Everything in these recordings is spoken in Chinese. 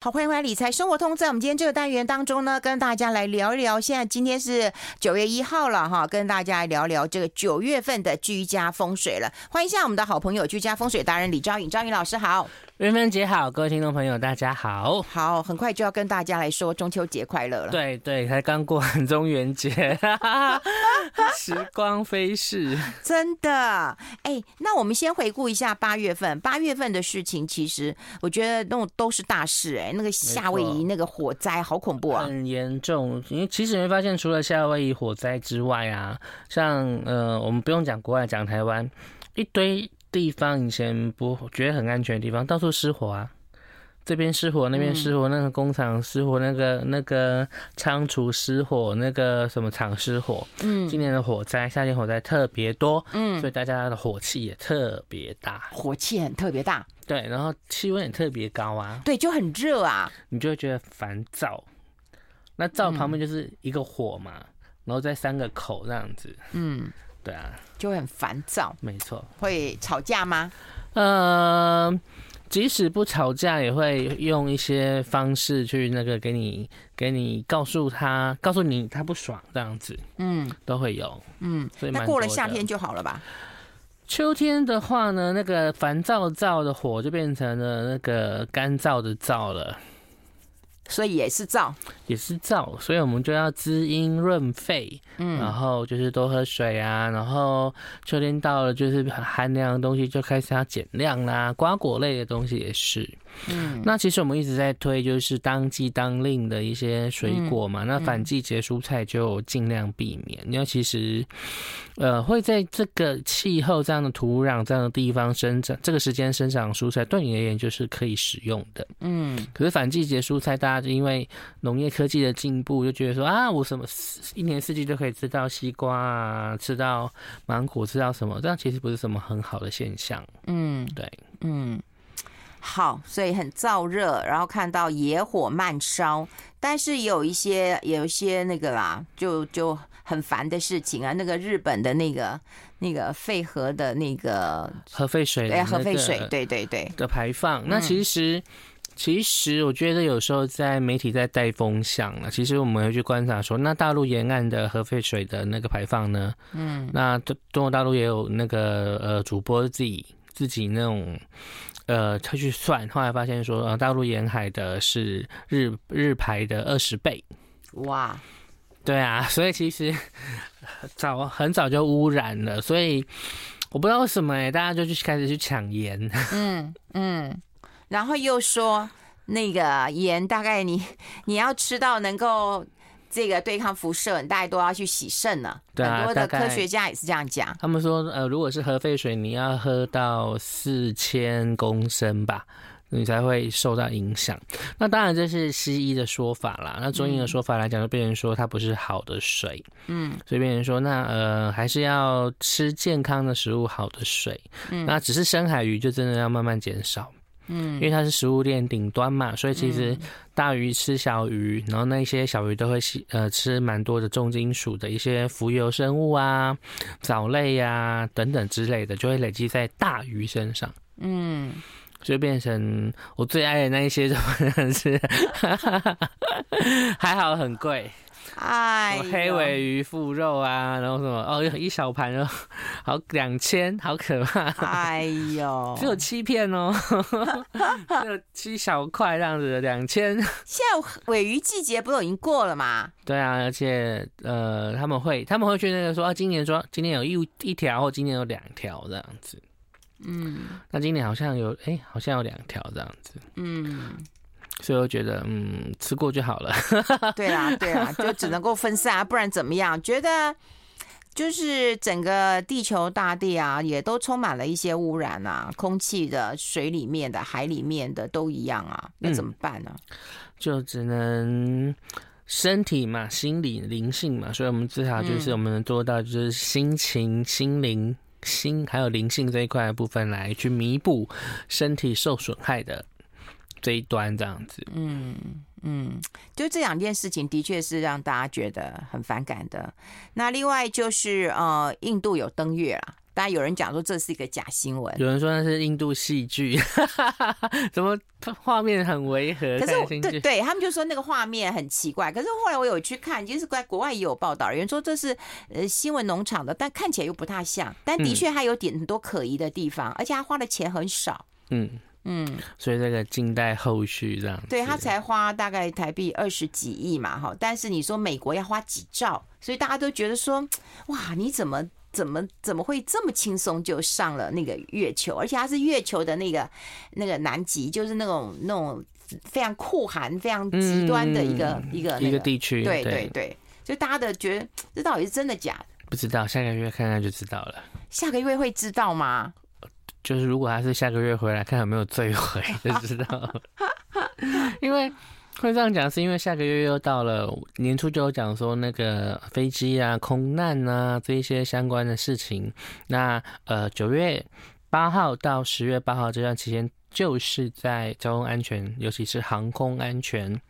好，欢迎回来《理财生活通》。在我们今天这个单元当中呢，跟大家来聊一聊。现在今天是九月一号了哈，跟大家来聊聊这个九月份的居家风水了。欢迎一下我们的好朋友居家风水达人李昭颖，昭颖老师好。云芬姐好，各位听众朋友大家好。好，很快就要跟大家来说中秋节快乐了。对对，才刚过完中元节，时光飞逝，真的。哎，那我们先回顾一下八月份，八月份的事情，其实我觉得那种都是大事哎。那个夏威夷那个火灾好恐怖啊，很严重。因为其实你会发现，除了夏威夷火灾之外啊，像呃，我们不用讲国外，讲台湾，一堆。地方以前不觉得很安全的地方，到处失火啊！这边失火，那边失火，那个工厂失火，那个那个仓储失火，那个什么厂失火。嗯，今年的火灾，夏天火灾特别多，嗯，所以大家的火气也特别大，火气很特别大。对，然后气温也特别高啊，对，就很热啊，你就会觉得烦躁。那灶旁边就是一个火嘛，然后再三个口这样子，嗯。对啊，就会很烦躁。没错，会吵架吗？呃，即使不吵架，也会用一些方式去那个给你，给你告诉他，告诉你他不爽这样子。嗯，都会有。嗯，所以那过了夏天就好了吧？秋天的话呢，那个烦躁燥的火就变成了那个干燥的燥了。所以也是燥，也是燥，所以我们就要滋阴润肺，嗯，然后就是多喝水啊，然后秋天到了，就是很寒凉的东西就开始要减量啦，瓜果类的东西也是。嗯，那其实我们一直在推，就是当季当令的一些水果嘛。嗯、那反季节蔬菜就尽量避免，因为其实，呃，会在这个气候、这样的土壤、这样的地方生长，这个时间生长蔬菜，对你而言就是可以使用的。嗯，可是反季节蔬菜，大家就因为农业科技的进步，就觉得说啊，我什么一年四季都可以吃到西瓜啊，吃到芒果，吃到什么，这样其实不是什么很好的现象。嗯，对，嗯。好，所以很燥热，然后看到野火慢烧，但是有一些有一些那个啦，就就很烦的事情啊。那个日本的那个那个废核的那个核废水，对核废水，对对对的排放。那其实、嗯、其实我觉得有时候在媒体在带风向了。其实我们会去观察说，那大陆沿岸的核废水的那个排放呢？嗯，那中中国大陆也有那个呃主播自己自己那种。呃，他去算，后来发现说，呃，大陆沿海的是日日排的二十倍，哇，对啊，所以其实早很早就污染了，所以我不知道为什么哎，大家就去开始去抢盐，嗯嗯，然后又说那个盐大概你你要吃到能够。这个对抗辐射，你大概都要去洗肾了。对啊，很多的科学家也是这样讲。他们说，呃，如果是核废水，你要喝到四千公升吧，你才会受到影响。那当然这是西医的说法啦。那中医的说法来讲，就变成说它不是好的水。嗯，所以变成说，那呃，还是要吃健康的食物，好的水。嗯，那只是深海鱼就真的要慢慢减少。嗯，因为它是食物链顶端嘛，所以其实大鱼吃小鱼，然后那些小鱼都会吸呃吃蛮多的重金属的一些浮游生物啊、藻类呀、啊、等等之类的，就会累积在大鱼身上。嗯，就变成我最爱的那一些，就是 还好很贵。哎，黑尾鱼腹肉啊，然后什么哦，一小盘哦，好两千，好可怕！哎呦，只有七片哦，只有七小块这样子的两千。现在尾鱼季节不都已经过了吗？对啊，而且呃，他们会他们会去那个说啊，今年说今年有一一条或今年有两条这样子。嗯，那今年好像有哎、欸，好像有两条这样子。嗯。所以我觉得，嗯，吃过就好了。对啊，对啊，就只能够分散啊，不然怎么样？觉得就是整个地球大地啊，也都充满了一些污染啊，空气的、水里面的、海里面的都一样啊，那怎么办呢？嗯，就只能身体嘛，心理、灵性嘛，所以我们至少就是我们能做到，就是心情、心灵、心还有灵性这一块的部分来去弥补身体受损害的。这一端这样子，嗯嗯，就这两件事情的确是让大家觉得很反感的。那另外就是呃，印度有登月啦。当然有人讲说这是一个假新闻，有人说那是印度戏剧，怎么画面很违和？可是对对，他们就说那个画面很奇怪。可是后来我有去看，就是在国外也有报道，有人说这是呃新闻农场的，但看起来又不太像。但的确它有点很多可疑的地方，嗯、而且他花的钱很少。嗯嗯，所以这个近代后续这样。对，他才花大概台币二十几亿嘛，哈。但是你说美国要花几兆，所以大家都觉得说，哇，你怎么？怎么怎么会这么轻松就上了那个月球？而且它是月球的那个那个南极，就是那种那种非常酷寒、非常极端的一个、嗯、一个、那个、一个地区。对对对，就大家的觉得这到底是真的假的？不知道，下个月看看就知道了。下个月会知道吗？就是如果他是下个月回来，看有没有坠毁就知道。因为。会这样讲，是因为下个月又到了年初，就有讲说那个飞机啊、空难啊这一些相关的事情。那呃，九月八号到十月八号这段期间，就是在交通安全，尤其是航空安全，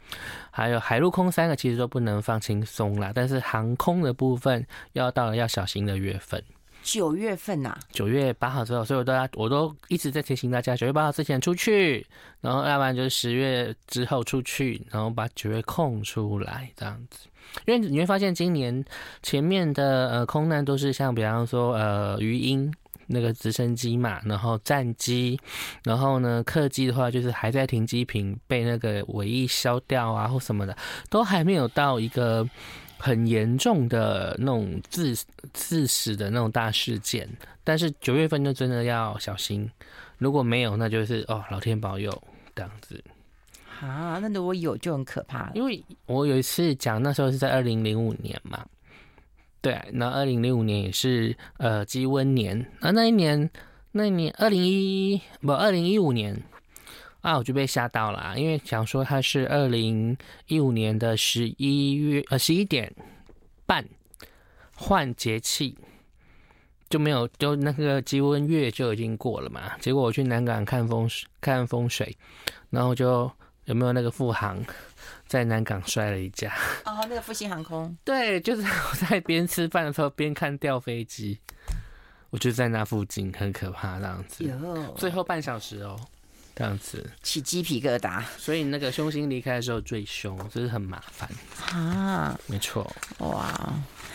还有海陆空三个，其实都不能放轻松啦。但是航空的部分，要到了要小心的月份。九月份呐、啊，九月八号之后，所以我都要，我都一直在提醒大家，九月八号之前出去，然后要不然就是十月之后出去，然后把九月空出来这样子。因为你会发现，今年前面的呃空难都是像比方说呃鱼鹰那个直升机嘛，然后战机，然后呢客机的话就是还在停机坪被那个尾翼削掉啊或什么的，都还没有到一个。很严重的那种致致死的那种大事件，但是九月份就真的要小心，如果没有，那就是哦，老天保佑这样子。啊，那如果有就很可怕。因为我有一次讲，那时候是在二零零五年嘛，对，那二零零五年也是呃鸡瘟年，啊，那一年那一年二零一不二零一五年。啊，我就被吓到了，因为想说它是二零一五年的十一月呃十一点半换节气，就没有就那个积温月就已经过了嘛。结果我去南港看风水看风水，然后就有没有那个复航在南港摔了一架。哦，那个复兴航空。对，就是我在边吃饭的时候边看掉飞机，我就在那附近，很可怕这样子。有最后半小时哦。这样子起鸡皮疙瘩，所以那个凶星离开的时候最凶，这是很麻烦啊。没错，哇，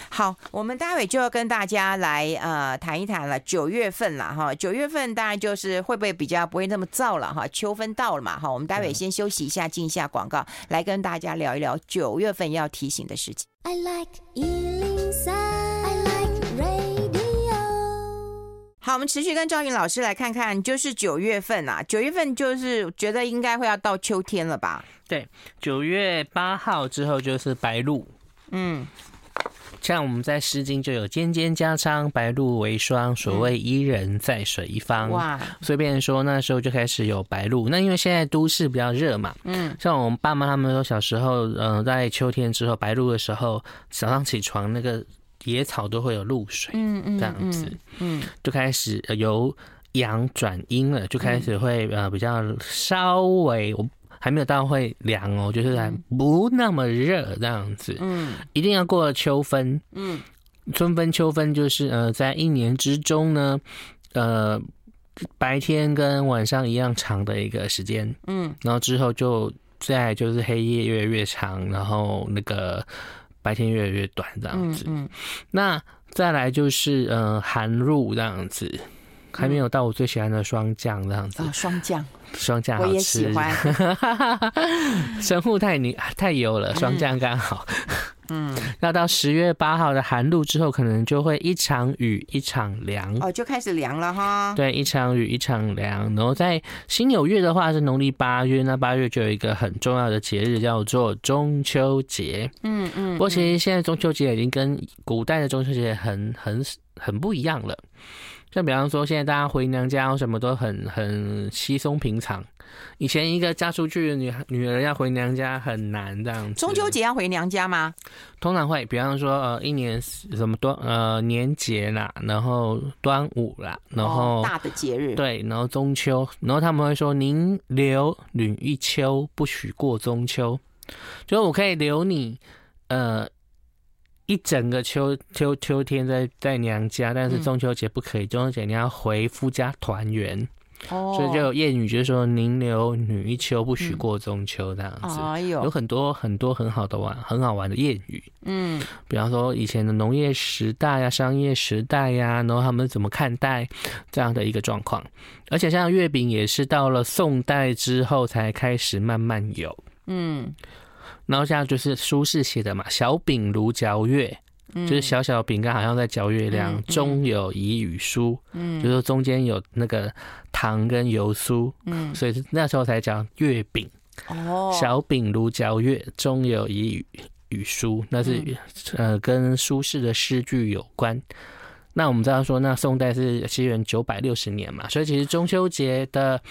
好，我们待会就要跟大家来呃谈一谈了。九月份了哈，九月份当然就是会不会比较不会那么燥了哈？秋分到了嘛哈，我们待会先休息一下，进一下广告，来跟大家聊一聊九月份要提醒的事情。I like 好，我们持续跟赵云老师来看看，就是九月份啊，九月份就是觉得应该会要到秋天了吧？对，九月八号之后就是白露。嗯，像我们在《诗经》就有“蒹蒹葭仓，白露为霜”，所谓“伊人，在水一方”。哇，所以变成说那时候就开始有白露。那因为现在都市比较热嘛，嗯，像我们爸妈他们说小时候，嗯、呃，在秋天之后白露的时候，早上起床那个。野草都会有露水，嗯嗯，这样子，嗯，就开始由阳转阴了，就开始会呃比较稍微，我还没有到会凉哦，就是还不那么热这样子，嗯，一定要过了秋分，嗯，春分秋分就是呃在一年之中呢，呃白天跟晚上一样长的一个时间，嗯，然后之后就再就是黑夜越来越长，然后那个。白天越来越短，这样子。嗯，嗯，那再来就是呃寒露这样子，还没有到我最喜欢的霜降这样子。霜降，霜降好吃。我也喜欢。神户太牛太油了，霜降刚好。嗯，那到十月八号的寒露之后，可能就会一场雨一场凉哦，就开始凉了哈。对，一场雨一场凉。然后在辛酉月的话是农历八月，那八月就有一个很重要的节日叫做中秋节。嗯嗯。不过其实现在中秋节已经跟古代的中秋节很很很不一样了。像比方说，现在大家回娘家什么都很很稀松平常。以前一个嫁出去的女女儿要回娘家很难这样子。中秋节要回娘家吗？通常会，比方说呃，一年什么端呃年节啦，然后端午啦，然后、哦、大的节日对，然后中秋，然后他们会说，您留女一秋，不许过中秋。就是我可以留你呃一整个秋秋秋天在在娘家，但是中秋节不可以，中秋节你要回夫家团圆。哦，所以就有谚语，就是说“宁留女一秋，不许过中秋”这样子。哎呦，有很多很多很好的玩，很好玩的谚语。嗯，比方说以前的农业时代呀、商业时代呀，然后他们怎么看待这样的一个状况？而且像月饼也是到了宋代之后才开始慢慢有。嗯，然后像就是苏轼写的嘛，“小饼如嚼月”。就是小小饼干，好像在嚼月亮，嗯、中有飴与酥，嗯，就是说中间有那个糖跟油酥，嗯，所以那时候才讲月饼。哦，小饼如嚼月，中有飴与与酥，那是、嗯、呃跟苏轼的诗句有关。那我们知道说，那宋代是西元九百六十年嘛，所以其实中秋节的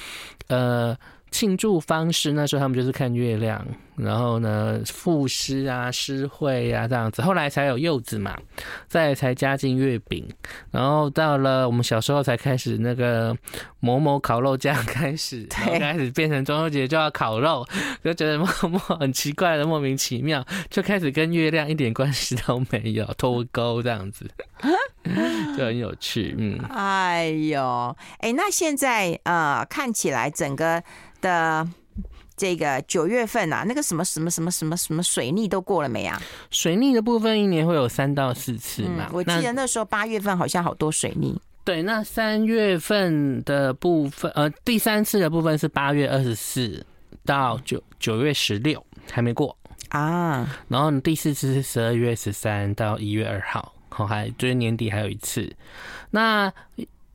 呃。庆祝方式，那时候他们就是看月亮，然后呢赋诗啊、诗会啊这样子，后来才有柚子嘛，再才加进月饼，然后到了我们小时候才开始那个某某烤肉酱开始，开始变成中秋节就要烤肉，就觉得莫莫很奇怪的莫名其妙，就开始跟月亮一点关系都没有，脱钩这样子，就很有趣，嗯，哎呦，哎，那现在呃看起来整个。的这个九月份啊，那个什么什么什么什么什么水逆都过了没啊？水逆的部分一年会有三到四次嘛？嗯、我记得那时候八月份好像好多水逆。对，那三月份的部分，呃，第三次的部分是八月二十四到九九月十六，还没过啊。然后第四次是十二月十三到一月二号，好，还就是年底还有一次。那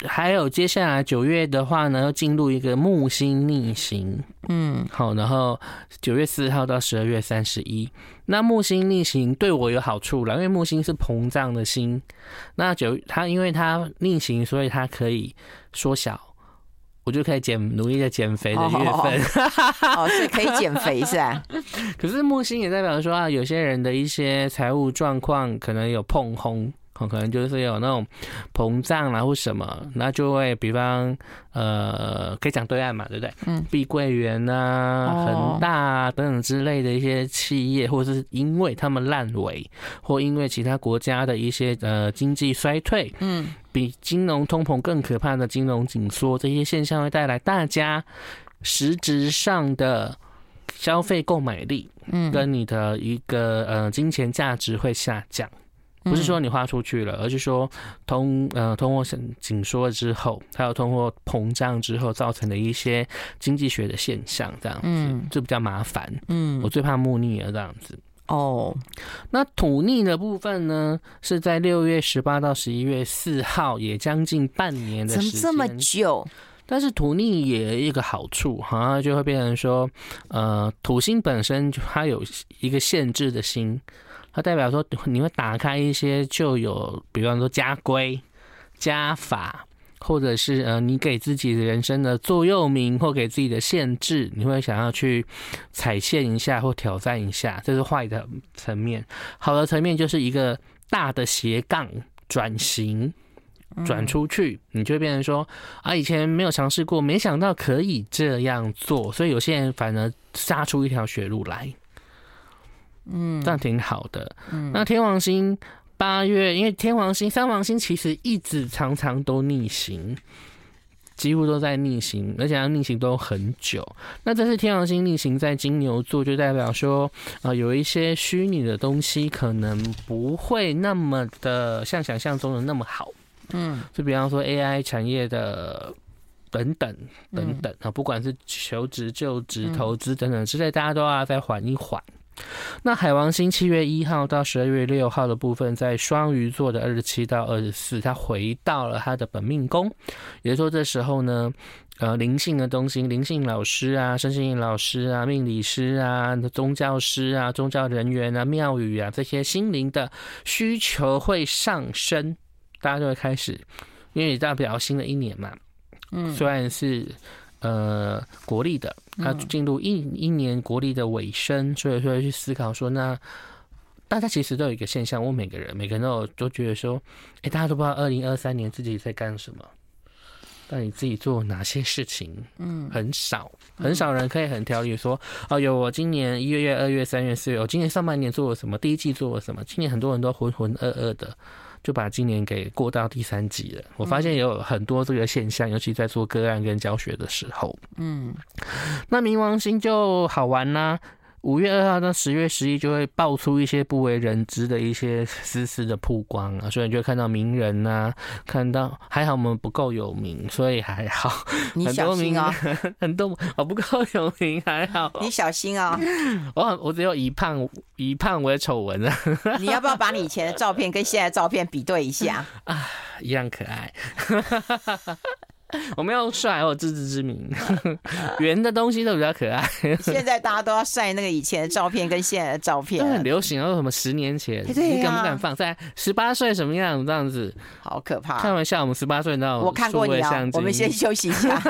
还有接下来九月的话呢，要进入一个木星逆行，嗯，好，然后九月四号到十二月三十一，那木星逆行对我有好处了，因为木星是膨胀的星，那九它因为它逆行，所以它可以缩小，我就可以减努力的减肥的月份，哦，哦，是可以减肥是吧？可是木星也代表说啊，有些人的一些财务状况可能有碰轰。可能就是有那种膨胀啦或什么，那就会比方呃，可以讲对岸嘛，对不对？嗯，碧桂园啊、恒大啊等等之类的一些企业，或者是因为他们烂尾，或因为其他国家的一些呃经济衰退，嗯，比金融通膨更可怕的金融紧缩，这些现象会带来大家实质上的消费购买力，嗯，跟你的一个呃金钱价值会下降。不是说你花出去了，而是说通呃通货紧缩之后，还有通货膨胀之后造成的一些经济学的现象，这样子，嗯，就比较麻烦。嗯，我最怕木逆了这样子。哦，那土逆的部分呢，是在六月十八到十一月四号，也将近半年的时间。怎么这么久？但是土逆也有一个好处，好像就会变成说，呃，土星本身它有一个限制的星。它代表说，你会打开一些就有，比方说家规、家法，或者是呃，你给自己的人生的座右铭，或给自己的限制，你会想要去踩线一下或挑战一下，这是坏的层面。好的层面就是一个大的斜杠转型，转出去，你就会变成说啊，以前没有尝试过，没想到可以这样做，所以有些人反而杀出一条血路来。嗯，这样挺好的。嗯，那天王星八月，因为天王星、三王星其实一直常常都逆行，几乎都在逆行，而且它逆行都很久。那这次天王星逆行在金牛座，就代表说，啊，有一些虚拟的东西可能不会那么的像想象中的那么好。嗯，就比方说 AI 产业的等等等等啊，不管是求职、就职、投资等等之类，大家都要再缓一缓。那海王星七月一号到十二月六号的部分，在双鱼座的二十七到二十四，它回到了它的本命宫，也就是说，这时候呢，呃，灵性的东西，灵性老师啊，身心灵老师啊，命理师啊，宗教师啊，宗教人员啊，庙宇啊，这些心灵的需求会上升，大家就会开始，因为代表新的一年嘛，嗯，虽然是。呃，国历的，它进入一一年国力的尾声，所以说去思考说，那大家其实都有一个现象，我每个人每个人都有都觉得说，哎，大家都不知道二零二三年自己在干什么。到底自己做哪些事情？嗯，很少，很少人可以很条理说，哦，有我今年一月、二月、三月、四月，我今年上半年做了什么，第一季做了什么。今年很多人都浑浑噩噩的，就把今年给过到第三级了。我发现也有很多这个现象，尤其在做个案跟教学的时候。嗯，那冥王星就好玩啦。五月二号到十月十一就会爆出一些不为人知的一些丝丝的曝光啊，所以你就会看到名人呐、啊，看到还好我们不够有名，所以还好。你小心啊、哦，很多我不够有名还好。你小心啊、哦，我我只有以胖以胖为丑闻啊。你要不要把你以前的照片跟现在的照片比对一下 啊？一样可爱。我没有帅，我有自知之明。圆的东西都比较可爱。现在大家都要晒那个以前的照片跟现在的照片，很流行。有什么十年前？你敢不敢放在十八岁什么样这样子？好可怕！开玩笑，我们十八岁那种。我看过你啊。我们先休息一下。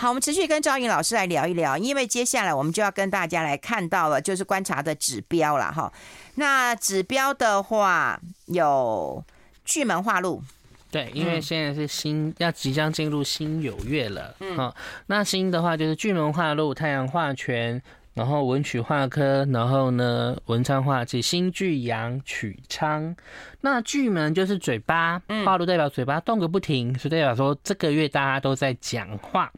好，我们持续跟赵颖老师来聊一聊，因为接下来我们就要跟大家来看到了，就是观察的指标了哈。那指标的话有巨门化禄，对，因为现在是新、嗯、要即将进入新酉月了，嗯，那新的话就是巨门化禄、太阳化权，然后文曲化科，然后呢文昌化忌，新巨阳曲昌。那巨门就是嘴巴，化禄代表嘴巴动个不停，所以代表说这个月大家都在讲话。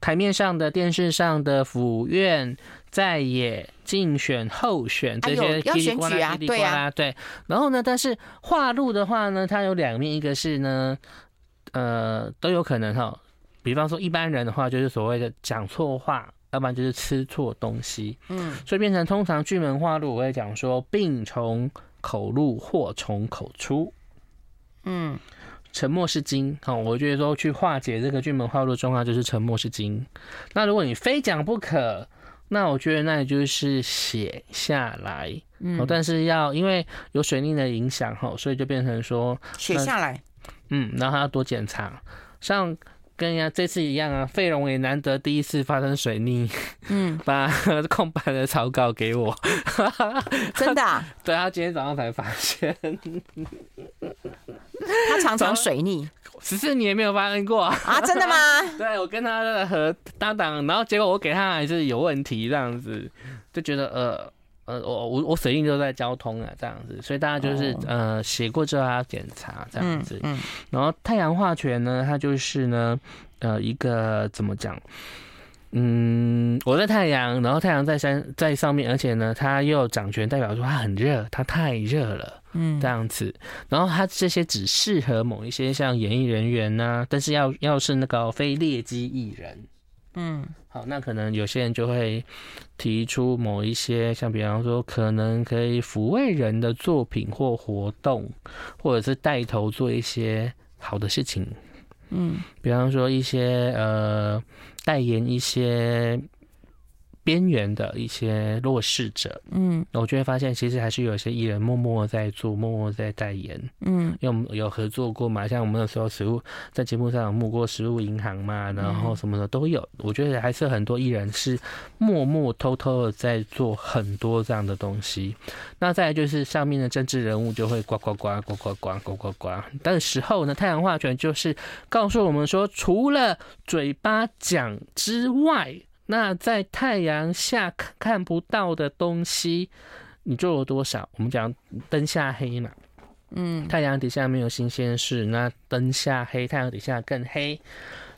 台面上的、电视上的、府院在野竞选、候选这些叽里呱啦、叽里呱啦，对。然后呢，但是话路的话呢，它有两面，一个是呢，呃，都有可能哈。比方说一般人的话，就是所谓的讲错话，要不然就是吃错东西。嗯，所以变成通常巨门话路，我会讲说病从口入，祸从口出。嗯。沉默是金，好，我觉得说去化解这个巨门化禄状况就是沉默是金。那如果你非讲不可，那我觉得那也就是写下来，嗯，但是要因为有水逆的影响哈，所以就变成说写下来，嗯，然后还要多检查，像。跟人家这次一样啊，费龙也难得第一次发生水逆，嗯，把 空白的草稿给我，真的、啊？对，他今天早上才发现，他常常水逆，十四年没有发生过啊？真的吗？对，我跟他的合搭档，然后结果我给他还是有问题，这样子就觉得呃。呃，我我我水印都在交通啊，这样子，所以大家就是、oh. 呃写过之后还要检查这样子。嗯，嗯然后太阳化权呢，它就是呢，呃，一个怎么讲？嗯，我在太阳，然后太阳在山在上面，而且呢，它又掌权，代表说它很热，它太热了，嗯，这样子。然后它这些只适合某一些像演艺人员呐、啊，但是要要是那个非劣迹艺人。嗯，好，那可能有些人就会提出某一些，像比方说，可能可以抚慰人的作品或活动，或者是带头做一些好的事情。嗯，比方说一些呃，代言一些。边缘的一些弱势者，嗯，我就会发现，其实还是有一些艺人默默在做，默默在代言，嗯，因为我们有合作过嘛，像我们那时候食物在节目上有募过食物银行嘛，然后什么的都有。我觉得还是很多艺人是默默偷偷的在做很多这样的东西。那再来就是上面的政治人物就会呱呱呱呱呱呱呱呱呱。但是时候呢，太阳化权就是告诉我们说，除了嘴巴讲之外。那在太阳下看不到的东西，你做了多少？我们讲灯下黑嘛，嗯，太阳底下没有新鲜事，那灯下黑，太阳底下更黑。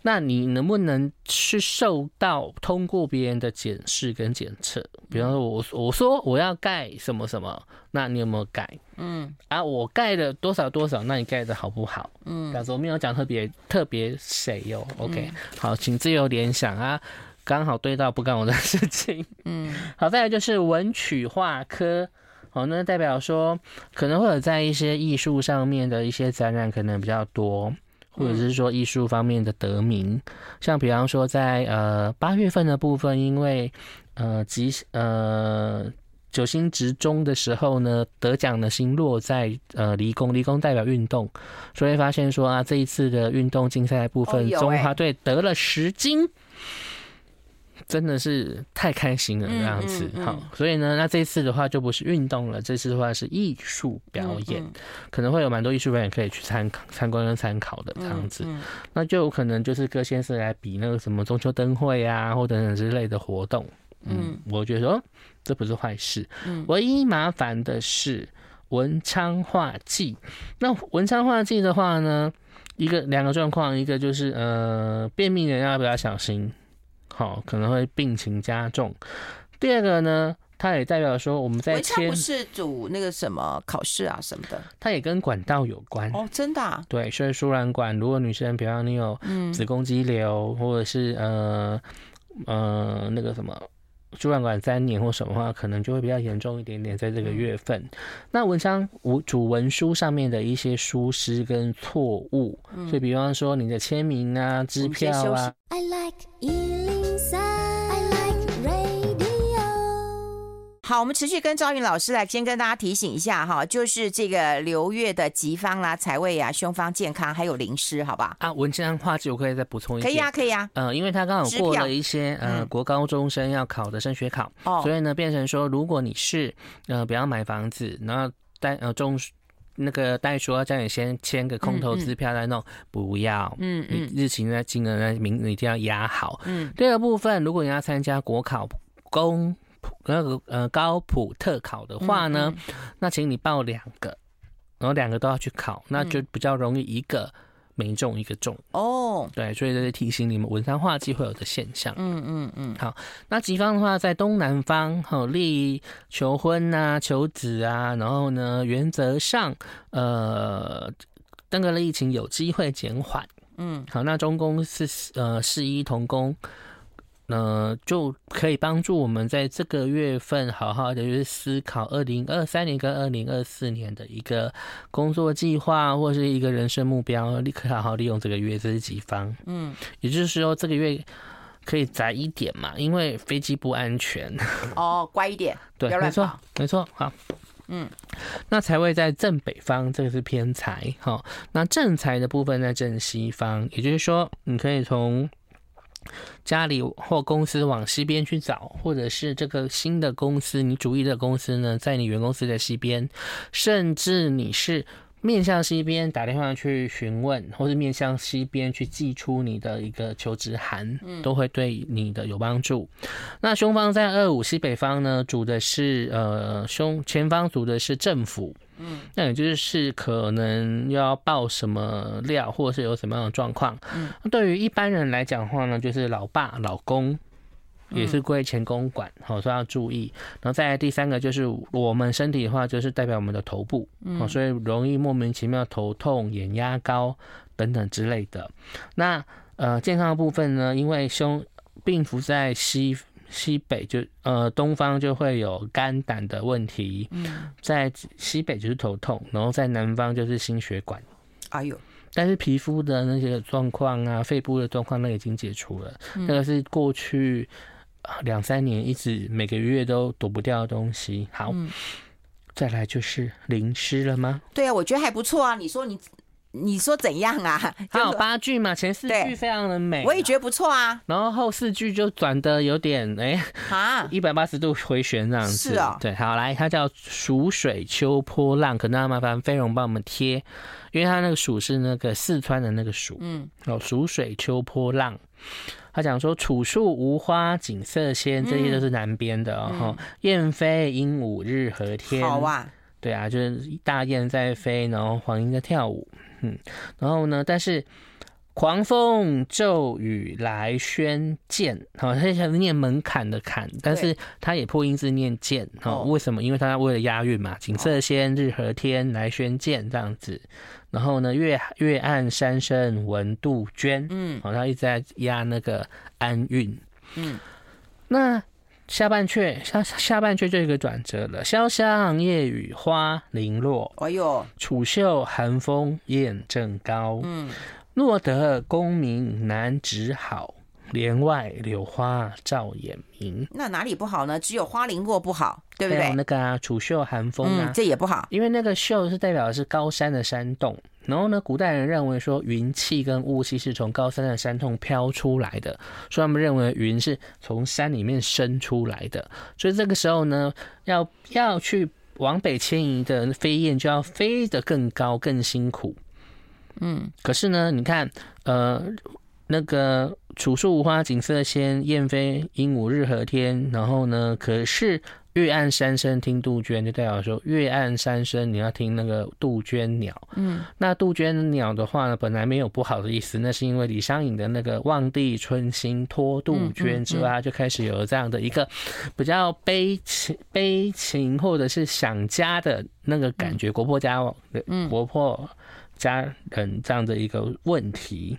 那你能不能去受到通过别人的检视跟检测？比方说我我说我要盖什么什么，那你有没有盖？嗯，啊，我盖了多少多少，那你盖的好不好？嗯，但是我没有讲特别特别谁哟，OK，好，请自由联想啊。刚好对到不干我的事情，嗯，好，再来就是文曲化科，好，那代表说可能会有在一些艺术上面的一些展览可能比较多，或者是说艺术方面的得名，像比方说在呃八月份的部分，因为呃吉呃九星值中的时候呢，得奖的星落在呃离宫，离宫代表运动，所以发现说啊这一次的运动竞赛部分，中华队得了十金。真的是太开心了这样子。好、嗯嗯嗯，所以呢，那这次的话就不是运动了，这次的话是艺术表演，可能会有蛮多艺术表演可以去参参观跟参考的这样子。那就有可能就是各先生来比那个什么中秋灯会啊，或等等之类的活动。嗯，嗯我觉得说这不是坏事。嗯，唯一麻烦的是文昌画技。那文昌画技的话呢，一个两个状况，一个就是呃，便秘人要比较小心。好，可能会病情加重。第二个呢，它也代表说我们在签，不是主那个什么考试啊什么的，它也跟管道有关哦，真的、啊。对，所以输卵管，如果女生，比方你有子宫肌瘤，嗯、或者是呃呃那个什么。输卵管粘连或什么话，可能就会比较严重一点点，在这个月份。嗯、那文章主文书上面的一些疏失跟错误，所以比方说你的签名啊、支票啊。好，我们持续跟赵云老师来先跟大家提醒一下哈，就是这个流月的吉方啦、财位啊、凶方、健康，还有灵师，好吧？啊，文章画技我可以再补充一下。可以啊，可以啊。呃，因为他刚好过了一些呃国高中生要考的升学考，哦、所以呢变成说，如果你是呃不要买房子，然后代呃中那个代书要叫你先签个空头支票来弄，嗯嗯不要，嗯嗯，日期呢、金额呢名一定要压好。嗯。第二部分，如果你要参加国考公。那个呃高普特考的话呢，嗯嗯、那请你报两个，然后两个都要去考，那就比较容易一个没中一个中哦。对，所以这是提醒你们文山画忌会有的现象。嗯嗯嗯。好，那吉方的话在东南方，好利求婚啊、求子啊，然后呢，原则上呃那个疫情有机会减缓。嗯，好，那中宫是呃四一同宫。呃，就可以帮助我们在这个月份好好的去思考二零二三年跟二零二四年的一个工作计划或是一个人生目标，立刻好好利用这个月，这是吉方。嗯，也就是说这个月可以宅一点嘛，因为飞机不安全。哦，乖一点，对，没错，没错。好，嗯，那财位在正北方，这个是偏财。好，那正财的部分在正西方，也就是说你可以从。家里或公司往西边去找，或者是这个新的公司，你主意的公司呢，在你原公司的西边，甚至你是面向西边打电话去询问，或是面向西边去寄出你的一个求职函，都会对你的有帮助。那凶方在二五西北方呢，主的是呃凶前方主的是政府。嗯，那也就是可能要报什么料，或者是有什么样的状况。嗯，对于一般人来讲的话呢，就是老爸、老公也是归前公管，好，所以要注意。然后再来第三个就是我们身体的话，就是代表我们的头部，嗯，所以容易莫名其妙头痛、眼压高等等之类的。那呃，健康的部分呢，因为胸病符在西。西北就呃东方就会有肝胆的问题，嗯，在西北就是头痛，然后在南方就是心血管，哎呦，但是皮肤的那些状况啊，肺部的状况那已经解除了，嗯、那个是过去两三年一直每个月都躲不掉的东西。好，嗯、再来就是淋湿了吗？对啊，我觉得还不错啊。你说你。你说怎样啊？还有八句嘛，前四句非常的美，我也觉得不错啊。然后后四句就转的有点哎，啊，一百八十度回旋这样子。是啊，对，好来，它叫蜀水秋波浪，可能要麻烦飞龙帮我们贴，因为它那个蜀是那个四川的那个蜀，嗯，哦，蜀水秋波浪，他讲说楚树无花景色鲜，这些都是南边的哦。燕飞鹦鹉日和天，好啊，对啊，就是大雁在飞，然后黄莺在跳舞。嗯，然后呢？但是狂风骤雨来宣剑，好，他想念门槛的槛，但是他也破音字念剑，好，为什么？因为他为了押韵嘛。景色鲜，日和天，来宣剑这样子。然后呢，月月暗山深闻杜鹃，嗯，好，他一直在押那个安韵，嗯，那。下半阙下下半阙就一个转折了，潇湘夜雨花零落，哎呦，楚秀寒风雁正高，嗯，落得功名难止好，帘外柳花照眼明。那哪里不好呢？只有花林落不好，对不对？那个啊，楚秀寒风啊、嗯，这也不好，因为那个秀是代表的是高山的山洞。然后呢，古代人认为说云气跟雾气是从高山的山洞飘出来的，所以他们认为云是从山里面生出来的。所以这个时候呢，要要去往北迁移的飞燕就要飞得更高、更辛苦。嗯，可是呢，你看，呃，那个楚树无花景色仙，燕飞鹦鹉日和天。然后呢，可是。月暗山深听杜鹃，就代表说月暗山深，你要听那个杜鹃鸟。嗯，那杜鹃鸟的话呢，本来没有不好的意思，那是因为李商隐的那个“望帝春心托杜鹃”之外，就开始有了这样的一个比较悲情、悲情或者是想家的那个感觉，国破家亡嗯国破家人这样的一个问题。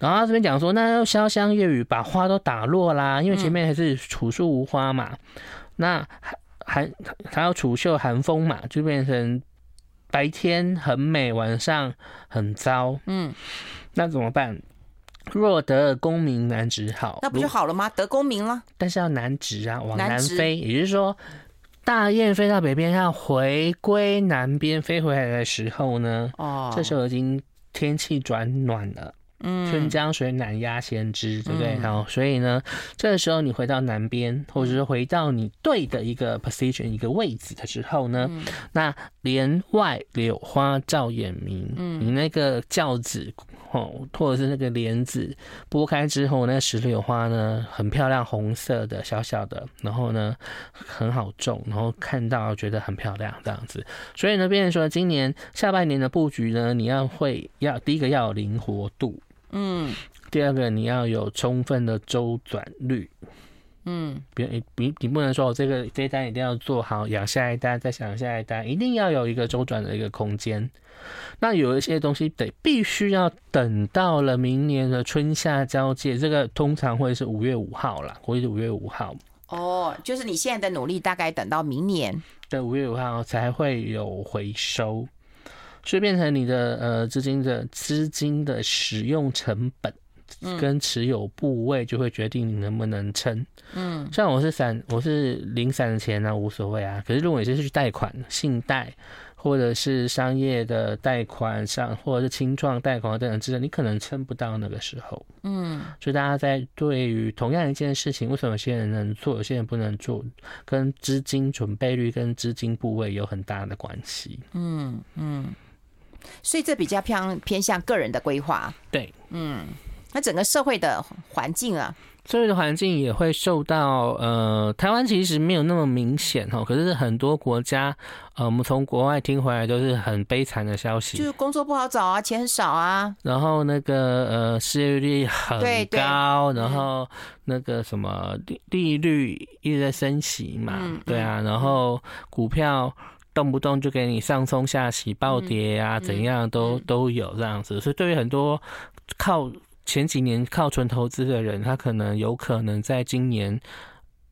然后他这边讲说，那要潇湘夜雨把花都打落啦，因为前面还是楚树无花嘛。那寒还有楚秀寒风嘛，就变成白天很美，晚上很糟。嗯，那怎么办？若得功名难值好，那不就好了吗？得功名了，但是要南直啊，往南飞。也就是说，大雁飞到北边，要回归南边飞回来的时候呢，哦，这时候已经天气转暖了。嗯，春江水暖鸭先知，对不对？然后、嗯，所以呢，这个时候你回到南边，或者是回到你对的一个 position 一个位置的时候呢，嗯、那帘外柳花照眼明，嗯，你那个轿子哦，或者是那个帘子拨开之后，那石榴花呢很漂亮，红色的，小小的，然后呢很好种，然后看到觉得很漂亮这样子。所以呢，变成说今年下半年的布局呢，你要会要第一个要有灵活度。嗯，第二个你要有充分的周转率，嗯，别你你你不能说我这个这一单一定要做好，养下一单再想下一单，一定要有一个周转的一个空间。那有一些东西得必须要等到了明年的春夏交界，这个通常会是五月五号啦，会是五月五号。哦，就是你现在的努力，大概等到明年的五月五号才会有回收。所以变成你的呃资金的资金的使用成本跟持有部位，就会决定你能不能撑。嗯，像我是散，我是零散的钱呢、啊，无所谓啊。可是如果你是去贷款、信贷或者是商业的贷款上，或者是青创贷款等等之类，你可能撑不到那个时候。嗯，所以大家在对于同样一件事情，为什么有些人能做，有些人不能做，跟资金准备率跟资金部位有很大的关系。嗯嗯。所以这比较偏偏向个人的规划，对，嗯，那整个社会的环境啊，社会的环境也会受到呃，台湾其实没有那么明显哦，可是很多国家，呃，我们从国外听回来都是很悲惨的消息，就是工作不好找啊，钱很少啊，然后那个呃失业率很高，然后那个什么利利率一直在升息嘛，嗯、对啊，然后股票。动不动就给你上冲下洗、暴跌啊，怎样都都有这样子，所以对于很多靠前几年靠纯投资的人，他可能有可能在今年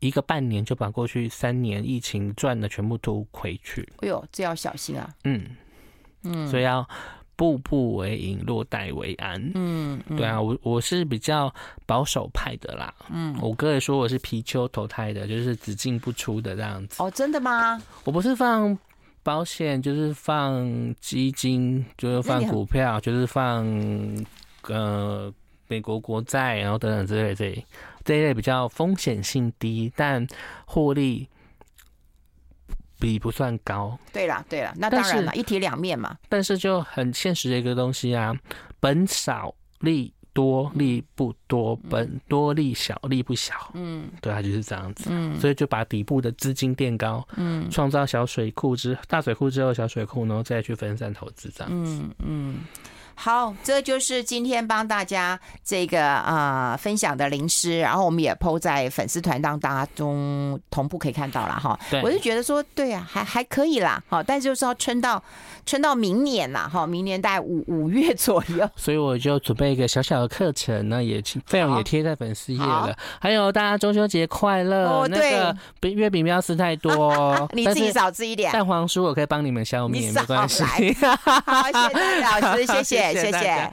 一个半年就把过去三年疫情赚的全部都亏去。哎呦，这要小心啊！嗯嗯，所以要步步为营，落袋为安。嗯，对啊，我我是比较保守派的啦。嗯，我哥也说我是貔貅投胎的，就是只进不出的这样子。哦，真的吗？我不是放。保险就是放基金，就是放股票，就是放呃美国国债，然后等等之类这这一类比较风险性低，但获利比不算高。对啦，对啦，那当然了，一体两面嘛。但是就很现实的一个东西啊，本少利。多利不多，本多利小利不小，嗯，对它，就是这样子，嗯，所以就把底部的资金垫高，嗯，创造小水库之大水库之后小水库，然后再去分散投资，这样子，嗯嗯。好，这就是今天帮大家这个啊、呃、分享的零食，然后我们也 po 在粉丝团当中同步可以看到了哈。对，我就觉得说，对啊，还还可以啦，好，但是就是要撑到撑到明年呐，哈，明年大概五五月左右。所以我就准备一个小小的课程，那也费用也贴在粉丝页了。还有大家中秋节快乐哦！对，那个月饼不要吃太多，你自己少吃一点。蛋黄酥我可以帮你们消灭，没关系。好，谢谢老师，谢谢谢。谢谢。